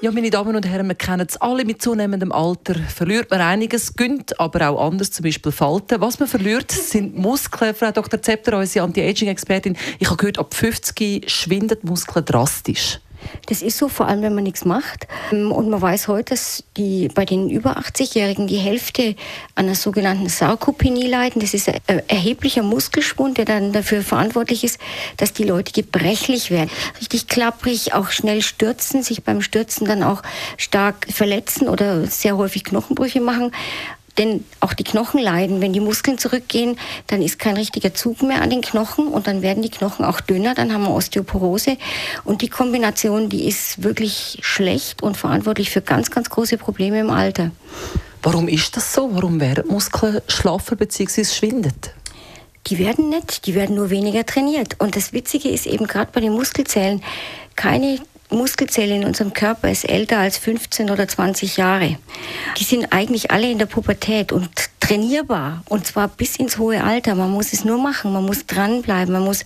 ja, meine Damen und Herren, wir kennen es alle, mit zunehmendem Alter verliert man einiges, gönnt aber auch anders, zum Beispiel Falten. Was man verliert, sind Muskeln. Frau Dr. Zepter, unsere Anti-Aging-Expertin, ich habe gehört, ab 50 schwindet Muskeln drastisch. Das ist so, vor allem wenn man nichts macht. Und man weiß heute, dass die, bei den über 80-Jährigen die Hälfte an einer sogenannten Sarkopenie leiden. Das ist ein erheblicher Muskelschwund, der dann dafür verantwortlich ist, dass die Leute gebrechlich werden. Richtig klapprig, auch schnell stürzen, sich beim Stürzen dann auch stark verletzen oder sehr häufig Knochenbrüche machen. Denn auch die Knochen leiden. Wenn die Muskeln zurückgehen, dann ist kein richtiger Zug mehr an den Knochen und dann werden die Knochen auch dünner, dann haben wir Osteoporose. Und die Kombination, die ist wirklich schlecht und verantwortlich für ganz, ganz große Probleme im Alter. Warum ist das so? Warum werden Muskeln schlaffer bzw. schwindet? Die werden nicht, die werden nur weniger trainiert. Und das Witzige ist eben gerade bei den Muskelzellen, keine Muskelzelle in unserem Körper ist älter als 15 oder 20 Jahre. Die sind eigentlich alle in der Pubertät und trainierbar und zwar bis ins hohe Alter. Man muss es nur machen, man muss dranbleiben, man muss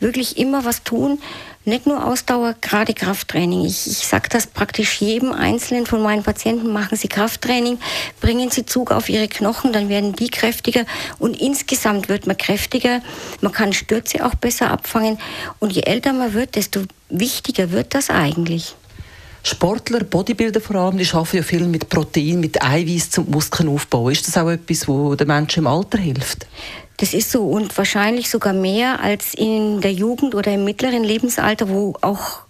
wirklich immer was tun. Nicht nur Ausdauer, gerade Krafttraining. Ich, ich sage das praktisch jedem Einzelnen von meinen Patienten, machen Sie Krafttraining, bringen Sie Zug auf Ihre Knochen, dann werden die kräftiger und insgesamt wird man kräftiger. Man kann Stürze auch besser abfangen und je älter man wird, desto wichtiger wird das eigentlich. Sportler, Bodybuilder vor allem, die arbeiten ja viel mit Protein, mit Eiweiß zum Muskelaufbau. Ist das auch etwas, wo den Menschen im Alter hilft? Das ist so und wahrscheinlich sogar mehr als in der Jugend oder im mittleren Lebensalter, wo auch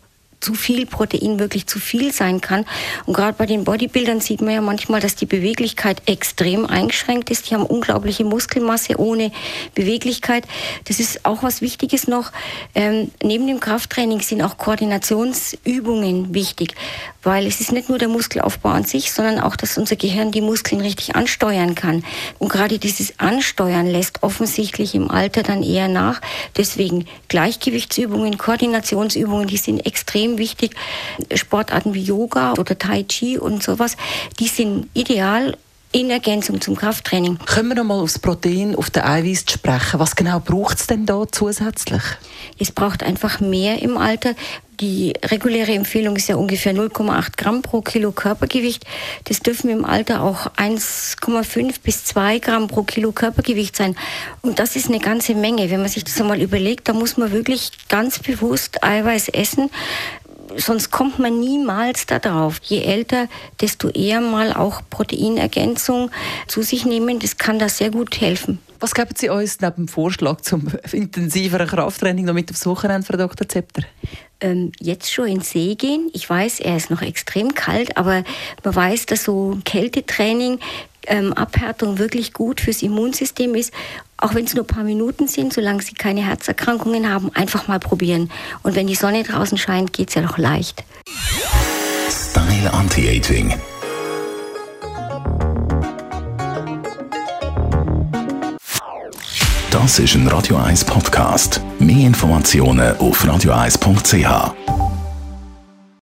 zu viel Protein wirklich zu viel sein kann. Und gerade bei den Bodybuildern sieht man ja manchmal, dass die Beweglichkeit extrem eingeschränkt ist. Die haben unglaubliche Muskelmasse ohne Beweglichkeit. Das ist auch was Wichtiges noch. Ähm, neben dem Krafttraining sind auch Koordinationsübungen wichtig, weil es ist nicht nur der Muskelaufbau an sich, sondern auch, dass unser Gehirn die Muskeln richtig ansteuern kann. Und gerade dieses Ansteuern lässt offensichtlich im Alter dann eher nach. Deswegen Gleichgewichtsübungen, Koordinationsübungen, die sind extrem extrem wichtig. Sportarten wie Yoga oder Tai Chi und sowas, die sind ideal in Ergänzung zum Krafttraining. Können wir noch mal aufs Protein, auf den Eiweiß sprechen? Was genau braucht es denn da zusätzlich? Es braucht einfach mehr im Alter. Die reguläre Empfehlung ist ja ungefähr 0,8 Gramm pro Kilo Körpergewicht. Das dürfen im Alter auch 1,5 bis 2 Gramm pro Kilo Körpergewicht sein. Und das ist eine ganze Menge. Wenn man sich das einmal überlegt, da muss man wirklich ganz bewusst Eiweiß essen sonst kommt man niemals darauf. Je älter, desto eher mal auch Proteinergänzung zu sich nehmen. Das kann da sehr gut helfen. Was geben Sie uns neben dem Vorschlag zum intensiveren Krafttraining noch mit aufs Wochenende, Frau Dr. Zepter? Ähm, jetzt schon ins See gehen. Ich weiß, er ist noch extrem kalt, aber man weiß, dass so Kältetraining, ähm, Abhärtung wirklich gut fürs Immunsystem ist. Auch wenn es nur ein paar Minuten sind, solange Sie keine Herzerkrankungen haben, einfach mal probieren. Und wenn die Sonne draußen scheint, geht es ja noch leicht. Style Anti-Aging Das ist ein Radio 1 Podcast. Mehr Informationen auf radio1.ch.